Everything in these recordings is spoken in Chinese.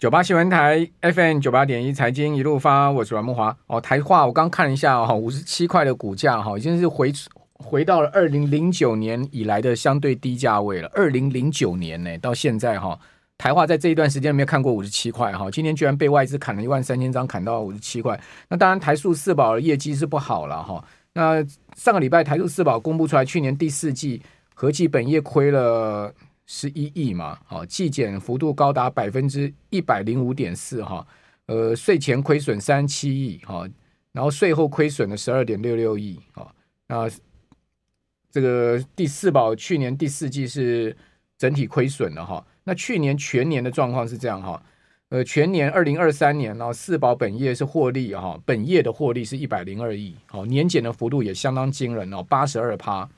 九八新闻台 FM 九八点一财经一路发，我是阮慕华。哦，台化我刚看了一下哈，五十七块的股价哈，已经是回回到了二零零九年以来的相对低价位了。二零零九年呢，到现在哈，台化在这一段时间没有看过五十七块哈，今天居然被外资砍了一万三千张，砍到五十七块。那当然，台塑四宝的业绩是不好了哈。那上个礼拜台塑四宝公布出来，去年第四季合计本业亏了。十一亿嘛，好，季减幅度高达百分之一百零五点四哈，呃，税前亏损三十七亿哈，然后税后亏损了十二点六六亿啊，那这个第四保去年第四季是整体亏损的哈，那去年全年的状况是这样哈，呃，全年二零二三年然后四保本业是获利哈，本业的获利是一百零二亿，好，年减的幅度也相当惊人哦，八十二趴。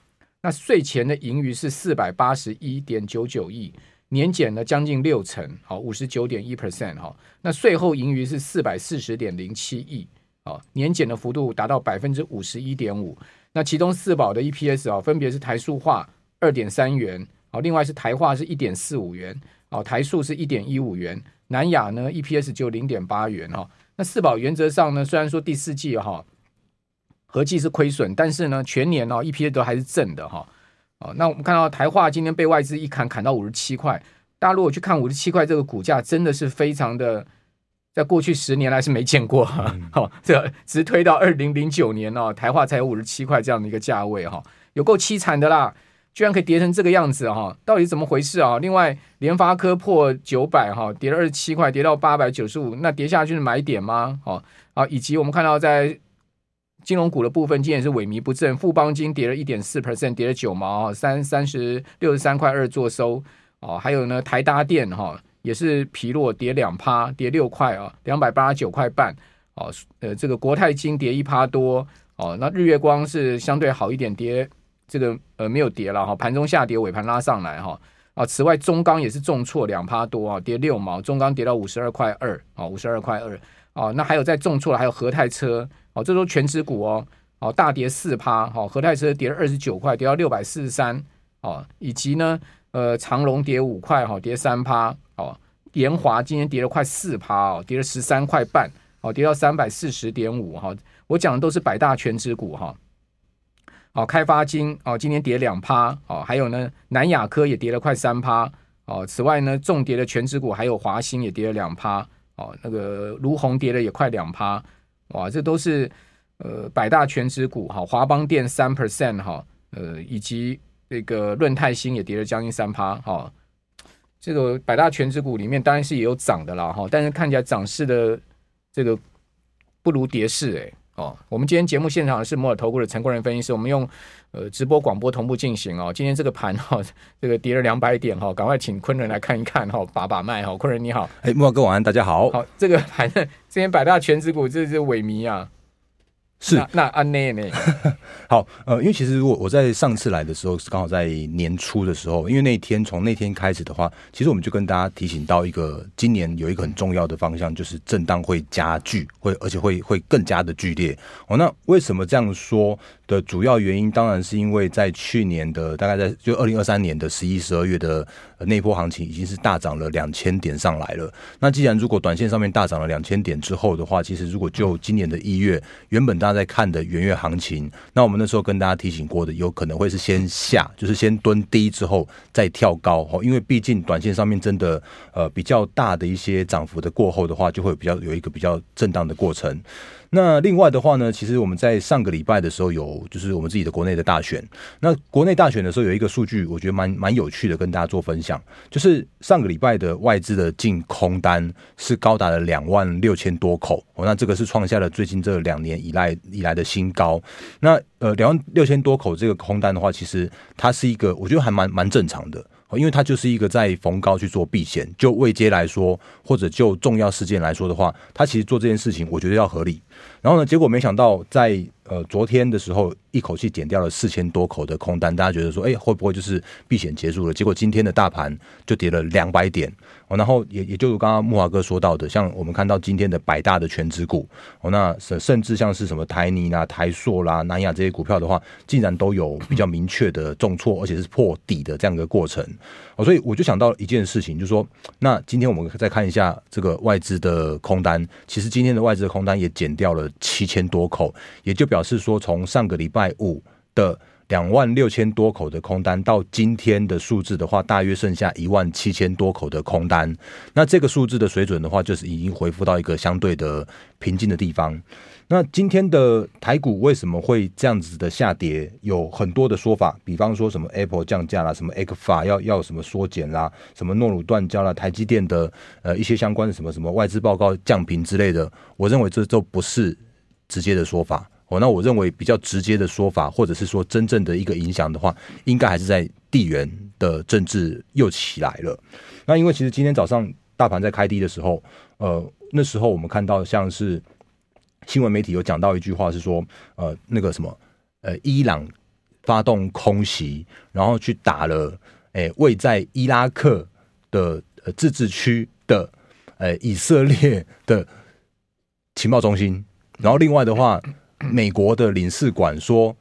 那税前的盈余是四百八十一点九九亿，年减了将近六成，好，五十九点一 percent 哈。那税后盈余是四百四十点零七亿，啊，年减的幅度达到百分之五十一点五。那其中四宝的 EPS 啊，分别是台塑化二点三元，好，另外是台化是一点四五元，哦，台塑是一点一五元，南亚呢 EPS 就零点八元哈。那四宝原则上呢，虽然说第四季哈。合计是亏损，但是呢，全年哦，EPS 都还是正的哈。哦，那我们看到台化今天被外资一砍，砍到五十七块。大家如果去看五十七块这个股价，真的是非常的，在过去十年来是没见过哈。好、嗯，这直推到二零零九年哦，台化才有五十七块这样的一个价位哈，有够凄惨的啦，居然可以跌成这个样子哈，到底怎么回事啊？另外，联发科破九百哈，跌了二十七块，跌到八百九十五，那跌下去是买点吗？哦，啊，以及我们看到在。金融股的部分今天也是萎靡不振，富邦金跌了一点四 percent，跌了九毛，三三十六十三块二做收哦。还有呢，台达电哈也是疲弱，跌两趴，跌六块啊，两百八十九块半哦。呃，这个国泰金跌一趴多哦。那日月光是相对好一点，跌这个呃没有跌了哈，盘中下跌，尾盘拉上来哈啊。此外，中钢也是重挫两趴多啊，跌六毛，中钢跌到五十二块二啊，五十二块二哦。那还有在重挫的还有和泰车。哦，这都权值股哦，哦，大跌四趴，好，和泰车跌了二十九块，跌到六百四十三，哦，以及呢，呃，长隆跌五块，哈，跌三趴，哦，研华今天跌了快四趴，哦，跌了十三块半，哦，跌到三百四十点五，哈，我讲的都是百大权值股，哈，哦，开发金，哦，今天跌两趴，哦，还有呢，南亚科也跌了快三趴，哦，此外呢，重跌的权值股还有华兴也跌了两趴，哦，那个卢鸿跌了也快两趴。哇，这都是呃百大全值股哈，华邦电三 percent 哈，呃以及这个润泰新也跌了将近三趴哈。这个百大全值股里面当然是也有涨的啦哈，但是看起来涨势的这个不如跌势哎。哦，我们今天节目现场是摩尔投顾的陈冠仁分析师，我们用呃直播广播同步进行哦。今天这个盘哈、哦，这个跌了两百点哈、哦，赶快请昆仁来看一看哈、哦，把把脉哈。昆仁你好，哎，慕驊哥晚安，大家好。好，这个盘呢，今天百大全指股这是萎靡啊。是那安内呢？好，呃，因为其实如果我在上次来的时候是刚好在年初的时候，因为那天从那天开始的话，其实我们就跟大家提醒到一个今年有一个很重要的方向，就是震荡会加剧，会而且会会更加的剧烈。哦，那为什么这样说？的主要原因当然是因为在去年的大概在就二零二三年的十一、十二月的那波行情已经是大涨了两千点上来了。那既然如果短线上面大涨了两千点之后的话，其实如果就今年的一月，原本大家在看的元月行情，那我们那时候跟大家提醒过的，有可能会是先下，就是先蹲低之后再跳高哦，因为毕竟短线上面真的呃比较大的一些涨幅的过后的话，就会比较有一个比较震荡的过程。那另外的话呢，其实我们在上个礼拜的时候有，就是我们自己的国内的大选。那国内大选的时候有一个数据，我觉得蛮蛮有趣的，跟大家做分享。就是上个礼拜的外资的净空单是高达了两万六千多口哦，那这个是创下了最近这两年以来以来的新高。那呃，两万六千多口这个空单的话，其实它是一个，我觉得还蛮蛮正常的。因为它就是一个在逢高去做避险，就未接来说，或者就重要事件来说的话，它其实做这件事情，我觉得要合理。然后呢，结果没想到在呃昨天的时候，一口气减掉了四千多口的空单，大家觉得说，哎，会不会就是避险结束了？结果今天的大盘就跌了两百点哦。然后也也就如刚刚木华哥说到的，像我们看到今天的百大的权值股哦，那甚甚至像是什么台泥啦、台塑啦、南亚这些股票的话，竟然都有比较明确的重挫，而且是破底的这样一个过程哦。所以我就想到一件事情，就是说，那今天我们再看一下这个外资的空单，其实今天的外资的空单也减掉了七千多口，也就表示说，从上个礼拜五的两万六千多口的空单，到今天的数字的话，大约剩下一万七千多口的空单。那这个数字的水准的话，就是已经恢复到一个相对的平静的地方。那今天的台股为什么会这样子的下跌？有很多的说法，比方说什么 Apple 降价啦，什么 ECFA 要要什么缩减啦，什么诺鲁断交啦，台积电的呃一些相关的什么什么外资报告降频之类的。我认为这都不是直接的说法。哦，那我认为比较直接的说法，或者是说真正的一个影响的话，应该还是在地缘的政治又起来了。那因为其实今天早上大盘在开低的时候，呃，那时候我们看到像是新闻媒体有讲到一句话是说，呃，那个什么，呃，伊朗发动空袭，然后去打了，诶、欸，位在伊拉克的呃自治区的，呃，以色列的情报中心，然后另外的话。美国的领事馆说，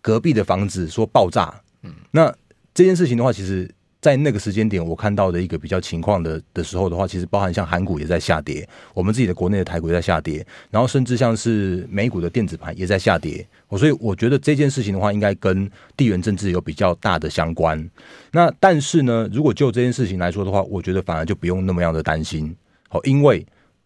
隔壁的房子说爆炸。嗯，那这件事情的话，其实，在那个时间点，我看到的一个比较情况的的时候的话，其实包含像韩股也在下跌，我们自己的国内的台股也在下跌，然后甚至像是美股的电子盘也在下跌。我所以我觉得这件事情的话，应该跟地缘政治有比较大的相关。那但是呢，如果就这件事情来说的话，我觉得反而就不用那么样的担心。好，因为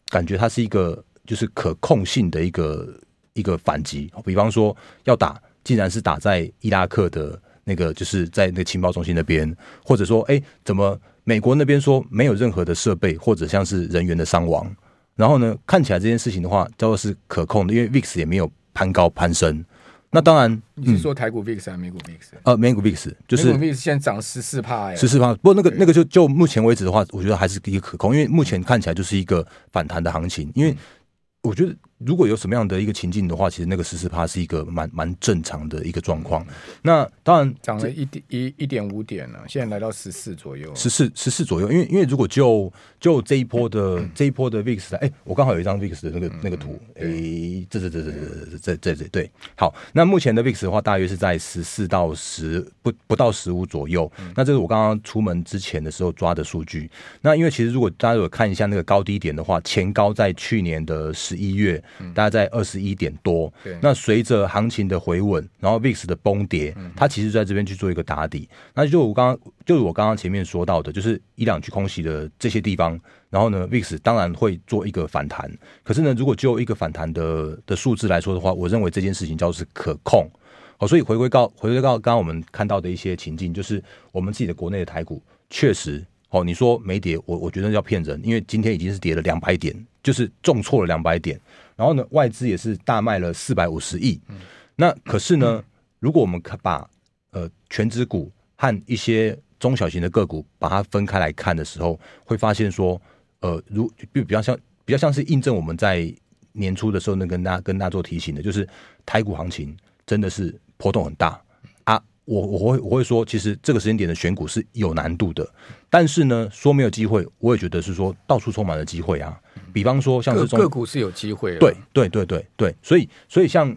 感觉它是一个就是可控性的一个。一个反击，比方说要打，竟然是打在伊拉克的那个，就是在那个情报中心那边，或者说，哎，怎么美国那边说没有任何的设备或者像是人员的伤亡，然后呢，看起来这件事情的话，叫做是可控的，因为 VIX 也没有攀高攀升。那当然，你是说台股 VIX 还是美股 VIX？呃，美股 VIX 就是美股 VIX 现在涨十四帕，十四帕。不过那个那个就就目前为止的话，我觉得还是一个可控，因为目前看起来就是一个反弹的行情，因为我觉得。如果有什么样的一个情境的话，其实那个十四趴是一个蛮蛮正常的一个状况。那当然涨了一点一一点五点了，现在来到十四左右。十四十四左右，因为因为如果就就这一波的 这一波的 VIX，哎，我刚好有一张 VIX 的那个那个图，哎，这这这这这这这对。好，那目前的 VIX 的话，大约是在十四到十不不到十五左右。那这是我刚刚出门之前的时候抓的数据。那因为其实如果大家有看一下那个高低点的话，前高在去年的十一月。大概在二十一点多，那随着行情的回稳，然后 VIX 的崩跌，它其实在这边去做一个打底。那就我刚刚，就是我刚刚前面说到的，就是一两去空袭的这些地方，然后呢，VIX 当然会做一个反弹。可是呢，如果就一个反弹的的数字来说的话，我认为这件事情叫做是可控。好，所以回归到回归到刚刚我们看到的一些情境，就是我们自己的国内的台股确实。哦，你说没跌，我我觉得要骗人，因为今天已经是跌了两百点，就是重挫了两百点。然后呢，外资也是大卖了四百五十亿。那可是呢，如果我们把呃全指股和一些中小型的个股把它分开来看的时候，会发现说，呃，如比比较像比较像是印证我们在年初的时候呢，跟大家跟大家做提醒的，就是台股行情真的是波动很大。我我会我会说，其实这个时间点的选股是有难度的，但是呢，说没有机会，我也觉得是说到处充满了机会啊。比方说，像是个股是有机会，对对对对对，所以所以像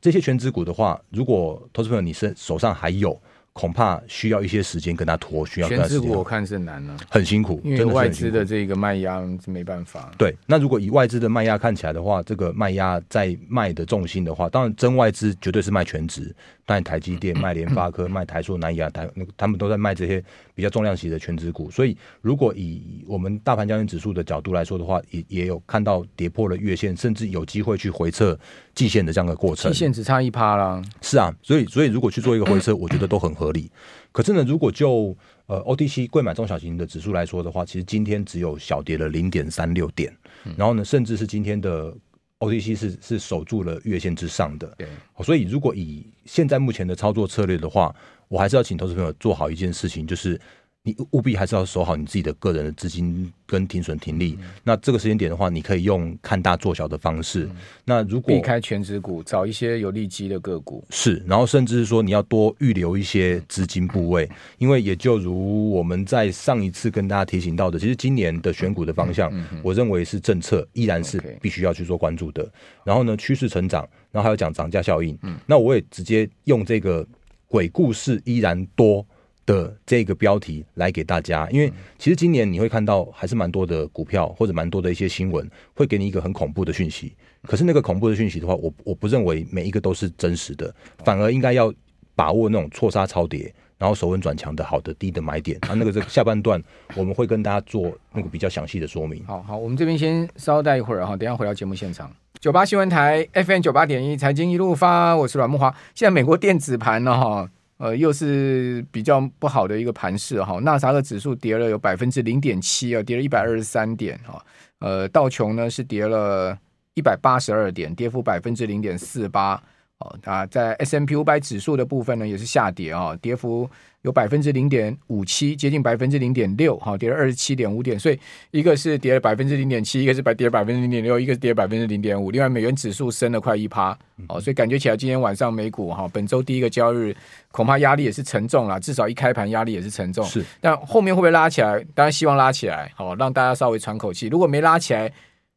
这些全职股的话，如果投资朋友你是手上还有，恐怕需要一些时间跟他拖，需要跟他权值股我看是难了，很辛苦，因为外资的这个卖压是没办法。对，那如果以外资的卖压看起来的话，这个卖压在卖的重心的话，当然真外资绝对是卖全值，但台积电、卖联发科、卖台塑、南亚、台，他们都在卖这些比较重量级的全值股。所以，如果以我们大盘交易指数的角度来说的话，也也有看到跌破了月线，甚至有机会去回测季线的这样的过程。季线只差一趴啦。是啊，所以所以如果去做一个回撤，我觉得都很合理。可是呢，如果就呃 OTC 贵买中小型的指数来说的话，其实今天只有小跌了零点三六点，然后呢，甚至是今天的 OTC 是是守住了月线之上的。对，所以如果以现在目前的操作策略的话，我还是要请投资朋友做好一件事情，就是。你务必还是要守好你自己的个人的资金跟停损停利。嗯、那这个时间点的话，你可以用看大做小的方式。嗯、那如果避开全值股，找一些有利基的个股是，然后甚至是说你要多预留一些资金部位，嗯、因为也就如我们在上一次跟大家提醒到的，其实今年的选股的方向，我认为是政策依然是必须要去做关注的。嗯、然后呢，趋势成长，然后还有讲涨价效应。嗯，那我也直接用这个鬼故事依然多。的这个标题来给大家，因为其实今年你会看到还是蛮多的股票或者蛮多的一些新闻会给你一个很恐怖的讯息，可是那个恐怖的讯息的话，我我不认为每一个都是真实的，反而应该要把握那种错杀超跌，然后守稳转强的好的低的买点。啊，那个这个下半段我们会跟大家做那个比较详细的说明。好好，我们这边先稍待一会儿哈，等一下回到节目现场，九八新闻台 FM 九八点一财经一路发，我是阮木华，现在美国电子盘呢哈。呃，又是比较不好的一个盘势哈，纳斯达克指数跌了有百分之零点七啊，跌了一百二十三点哈。呃，道琼呢是跌了一百八十二点，跌幅百分之零点四八。哦，啊，在 S M P 五百指数的部分呢，也是下跌啊，跌幅有百分之零点五七，接近百分之零点六，哈，跌了二十七点五点。所以一个是跌了百分之零点七，一个是百跌百分之零点六，一个是跌百分之零点五。另外，美元指数升了快一趴，哦，所以感觉起来今天晚上美股哈，本周第一个交易日恐怕压力也是沉重了，至少一开盘压力也是沉重。是，但后面会不会拉起来？当然希望拉起来，好让大家稍微喘口气。如果没拉起来，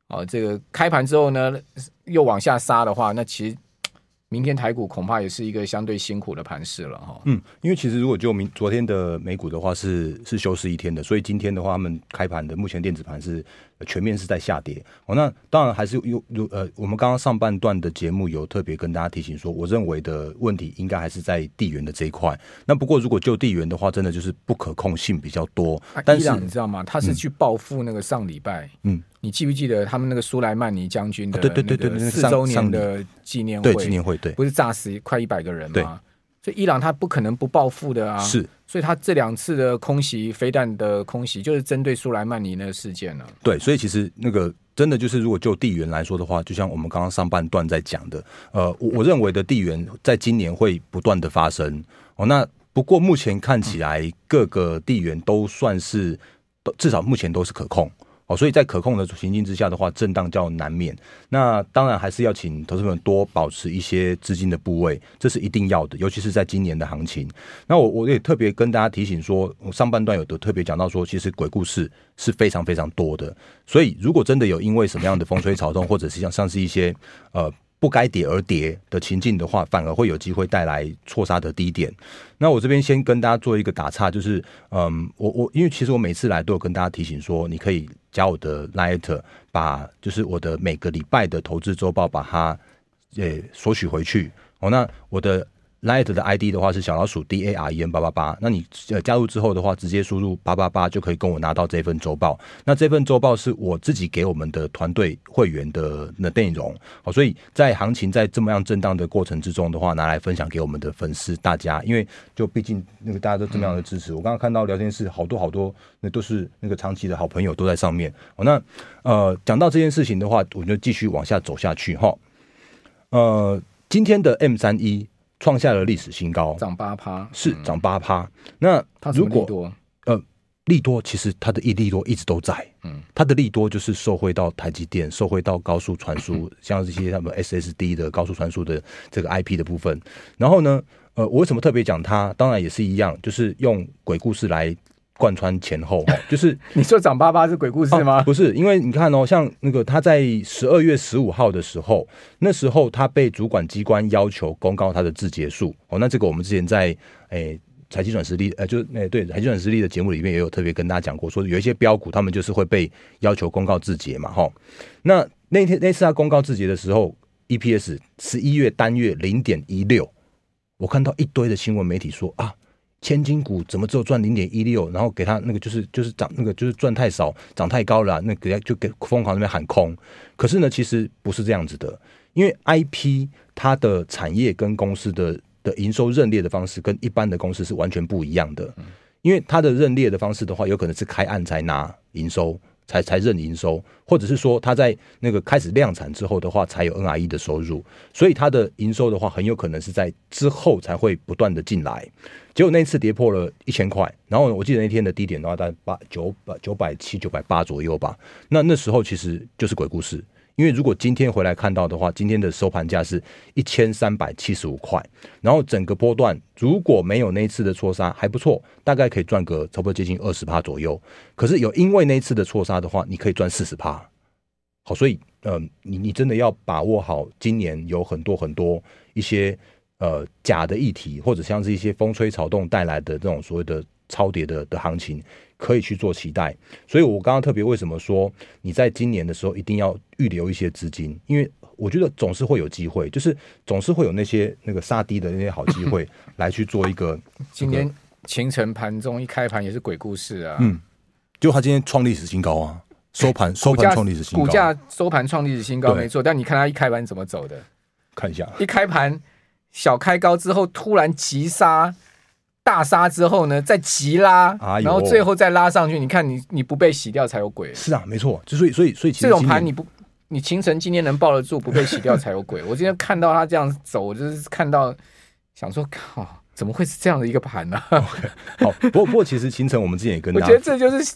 哦，这个开盘之后呢，又往下杀的话，那其实。明天台股恐怕也是一个相对辛苦的盘势了哈。嗯，因为其实如果就明昨天的美股的话是是休市一天的，所以今天的话他们开盘的目前电子盘是全面是在下跌。哦，那当然还是有有呃，我们刚刚上半段的节目有特别跟大家提醒说，我认为的问题应该还是在地缘的这一块。那不过如果就地缘的话，真的就是不可控性比较多。啊、但是你知道吗？他是去报复那个上礼拜，嗯。你记不记得他们那个苏莱曼尼将军的对对对四周年的纪念会？纪念会对，不是炸死快一百个人吗？所以伊朗他不可能不报复的啊！是，所以他这两次的空袭飞弹的空袭，就是针对苏莱曼尼那个事件了。对，所以其实那个真的就是，如果就地缘来说的话，就像我们刚刚上半段在讲的，呃，我我认为的地缘在今年会不断的发生哦。那不过目前看起来各个地缘都算是，至少目前都是可控。哦，所以在可控的情境之下的话，震荡较难免。那当然还是要请投资们多保持一些资金的部位，这是一定要的，尤其是在今年的行情。那我我也特别跟大家提醒说，我上半段有的特别讲到说，其实鬼故事是非常非常多的。所以如果真的有因为什么样的风吹草动，或者是像像是一些呃。不该跌而跌的情境的话，反而会有机会带来错杀的低点。那我这边先跟大家做一个打岔，就是，嗯，我我因为其实我每次来都有跟大家提醒说，你可以加我的 Light，把就是我的每个礼拜的投资周报把它诶索取回去。哦，那我的。Light 的 ID 的话是小老鼠 D A R E N 八八八，那你呃加入之后的话，直接输入八八八就可以跟我拿到这份周报。那这份周报是我自己给我们的团队会员的那内容，好，所以在行情在这么样震荡的过程之中的话，拿来分享给我们的粉丝大家，因为就毕竟那个大家都这么样的支持。我刚刚看到聊天室好多好多，那都是那个长期的好朋友都在上面。哦，那呃讲到这件事情的话，我就继续往下走下去哈。呃，今天的 M 三一。创下了历史新高，涨八趴，是涨八趴。那如果呃利多，其实它的一利多一直都在，嗯，它的利多就是受惠到台积电，受惠到高速传输，像这些他们 SSD 的高速传输的这个 IP 的部分。然后呢，呃，我为什么特别讲它？当然也是一样，就是用鬼故事来。贯穿前后，就是你说长巴巴是鬼故事吗？哦，不是，因为你看哦，像那个他在十二月十五号的时候，那时候他被主管机关要求公告他的自结数哦，那这个我们之前在诶财经转实力，呃，就哎、欸、对，财经转实力的节目里面也有特别跟大家讲过，说有一些标股，他们就是会被要求公告自结嘛，哈。那那天那次他公告自结的时候，EPS 十一月单月零点一六，我看到一堆的新闻媒体说啊。千金股怎么只有赚零点一六？然后给他那个就是就是涨那个就是赚太少，涨太高了，那给他就给疯狂那边喊空。可是呢，其实不是这样子的，因为 IP 它的产业跟公司的的营收认列的方式跟一般的公司是完全不一样的。因为它的认列的方式的话，有可能是开案才拿营收。才才认营收，或者是说他在那个开始量产之后的话，才有 NRE 的收入，所以他的营收的话，很有可能是在之后才会不断的进来。结果那次跌破了一千块，然后我记得那天的低点的话，大概八九百九百七九百八左右吧。那那时候其实就是鬼故事。因为如果今天回来看到的话，今天的收盘价是一千三百七十五块，然后整个波段如果没有那一次的错杀还不错，大概可以赚个差不多接近二十趴左右。可是有因为那一次的错杀的话，你可以赚四十趴。好，所以呃，你你真的要把握好，今年有很多很多一些呃假的议题，或者像是一些风吹草动带来的这种所谓的超跌的的行情。可以去做期待，所以我刚刚特别为什么说你在今年的时候一定要预留一些资金，因为我觉得总是会有机会，就是总是会有那些那个杀低的那些好机会 来去做一个。今天清晨盘中一开盘也是鬼故事啊，嗯，就他今天创历史新高啊，收盘收盘创历史新高，股价收盘创历史新高没错，但你看他一开盘怎么走的？看一下，一开盘小开高之后突然急杀。大杀之后呢，再急拉，然后最后再拉上去。你看你，你你不被洗掉才有鬼。是啊，没错。就所以，所以，所以，这种盘你不，你清晨今天能抱得住，不被洗掉才有鬼。我今天看到他这样走，我就是看到想说，靠，怎么会是这样的一个盘呢？Okay, 好，不 过不过，其实清晨我们之前也跟大家，我觉得这就是。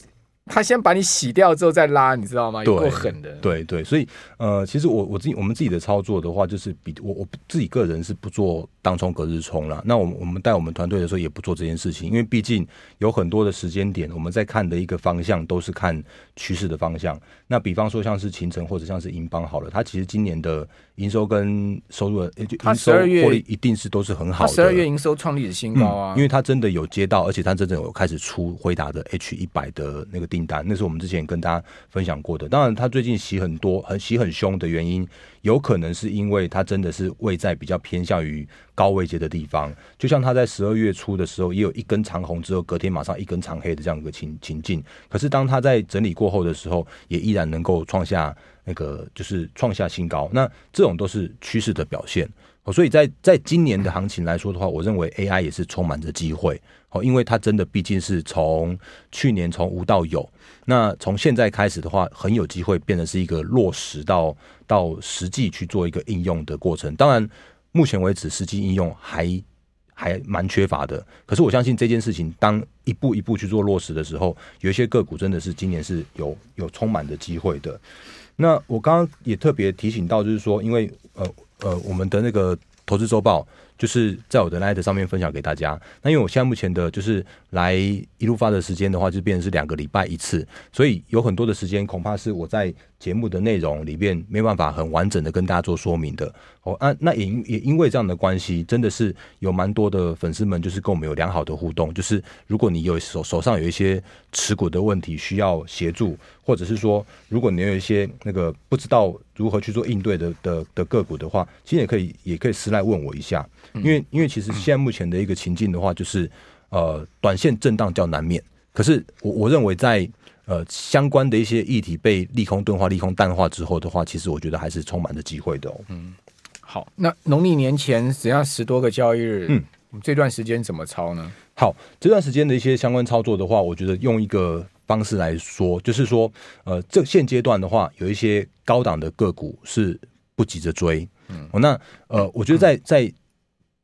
他先把你洗掉之后再拉，你知道吗？有够狠的。对对，所以呃，其实我我自己我们自己的操作的话，就是比我我自己个人是不做当冲隔日冲了。那我们我们带我们团队的时候也不做这件事情，因为毕竟有很多的时间点，我们在看的一个方向都是看趋势的方向。那比方说像是秦城或者像是银邦好了，它其实今年的营收跟收入的，它十二月获利一定是都是很好的。十二月营收创历史新高啊、嗯，因为它真的有接到，而且它真的有开始出回答的 H 一百的那个订单，那是我们之前跟大家分享过的。当然，它最近洗很多，很洗很凶的原因，有可能是因为它真的是位在比较偏向于高位阶的地方。就像他在十二月初的时候，也有一根长红之后，隔天马上一根长黑的这样一个情情境。可是当他在整理过后的时候，也依然能够创下那个就是创下新高。那这种都是趋势的表现。所以在在今年的行情来说的话，我认为 AI 也是充满着机会。哦，因为它真的毕竟是从去年从无到有，那从现在开始的话，很有机会变成是一个落实到到实际去做一个应用的过程。当然，目前为止实际应用还还蛮缺乏的。可是我相信这件事情，当一步一步去做落实的时候，有一些个股真的是今年是有有充满的机会的。那我刚刚也特别提醒到，就是说，因为呃呃，我们的那个投资周报。就是在我的 Line 上面分享给大家。那因为我现在目前的就是来一路发的时间的话，就变成是两个礼拜一次，所以有很多的时间恐怕是我在节目的内容里面没办法很完整的跟大家做说明的。哦，啊，那也也因为这样的关系，真的是有蛮多的粉丝们就是跟我们有良好的互动。就是如果你有手手上有一些持股的问题需要协助，或者是说如果你有一些那个不知道如何去做应对的的的个股的话，其实也可以也可以私来问我一下。因为因为其实现在目前的一个情境的话，就是呃，短线震荡较难免。可是我我认为在呃相关的一些议题被利空钝化、利空淡化之后的话，其实我觉得还是充满着机会的哦。嗯，好，那农历年前只要十多个交易日，嗯，这段时间怎么操呢？好，这段时间的一些相关操作的话，我觉得用一个方式来说，就是说，呃，这现阶段的话，有一些高档的个股是不急着追。嗯，哦，那呃，我觉得在在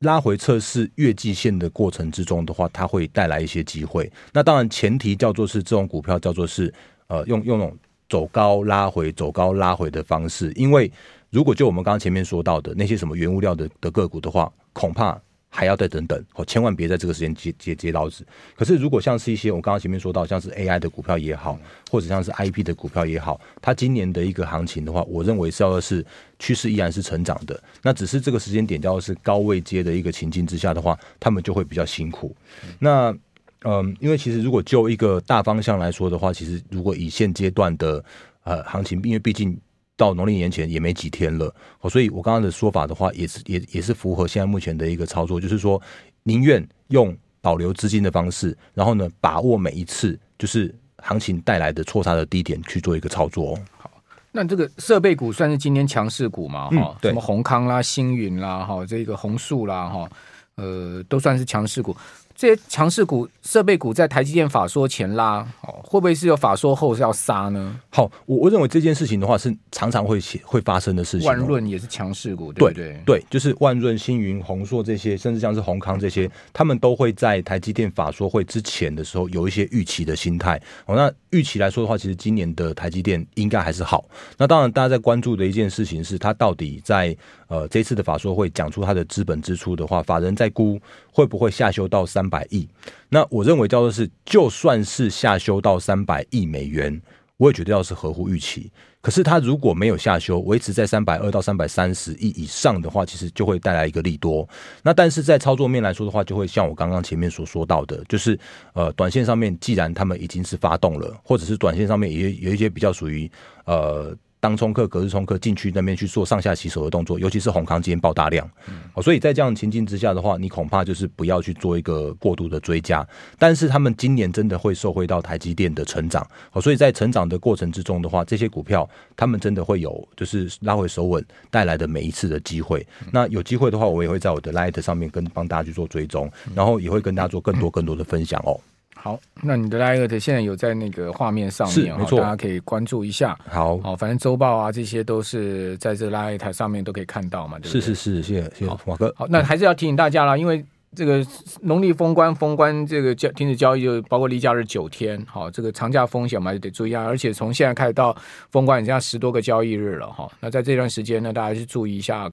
拉回测试月季线的过程之中的话，它会带来一些机会。那当然前提叫做是这种股票叫做是呃用用那种走高拉回、走高拉回的方式。因为如果就我们刚刚前面说到的那些什么原物料的的个股的话，恐怕还要再等等，哦，千万别在这个时间接接接刀子。可是如果像是一些我刚刚前面说到，像是 AI 的股票也好，或者像是 IP 的股票也好，它今年的一个行情的话，我认为是要的是趋势依然是成长的。那只是这个时间点，要是高位接的一个情境之下的话，他们就会比较辛苦。那嗯，因为其实如果就一个大方向来说的话，其实如果以现阶段的呃行情，因为毕竟。到农历年前也没几天了，所以我刚刚的说法的话，也是也也是符合现在目前的一个操作，就是说宁愿用保留资金的方式，然后呢，把握每一次就是行情带来的错杀的低点去做一个操作。好，那这个设备股算是今天强势股嘛？哈、嗯，什么宏康啦、星云啦、哈这个弘塑啦、哈呃，都算是强势股。这些强势股、设备股在台积电法说前拉，哦，会不会是有法说后是要杀呢？好，我我认为这件事情的话是常常会会发生的事情，哦。万润也是强势股，对对？对，就是万润、星云、宏硕这些，甚至像是宏康这些，他们都会在台积电法说会之前的时候有一些预期的心态。哦，那预期来说的话，其实今年的台积电应该还是好。那当然，大家在关注的一件事情是，它到底在呃这次的法说会讲出它的资本支出的话，法人在估会不会下修到三。三百亿，那我认为叫做是，就算是下修到三百亿美元，我也觉得要是合乎预期。可是它如果没有下修，维持在三百二到三百三十亿以上的话，其实就会带来一个利多。那但是在操作面来说的话，就会像我刚刚前面所说到的，就是呃，短线上面既然他们已经是发动了，或者是短线上面也有一些比较属于呃。当冲客、隔日冲客进去那边去做上下洗手的动作，尤其是红康今天爆大量，哦，所以在这样情境之下的话，你恐怕就是不要去做一个过度的追加。但是他们今年真的会受惠到台积电的成长，哦，所以在成长的过程之中的话，这些股票他们真的会有就是拉回手稳带来的每一次的机会。那有机会的话，我也会在我的 Light 上面跟帮大家去做追踪，然后也会跟大家做更多更多的分享哦。好，那你的 Light 现在有在那个画面上面，没错，大家可以关注一下。好，好，反正周报啊，这些都是在这 Light 上面都可以看到嘛，对不对？是是是，谢谢谢谢华哥。好，那还是要提醒大家啦，因为这个农历封关封关，这个交停止交易就包括例假日九天，好，这个长假风险嘛就得注意啊。而且从现在开始到封关，已经要十多个交易日了哈。那在这段时间呢，大家去注意一下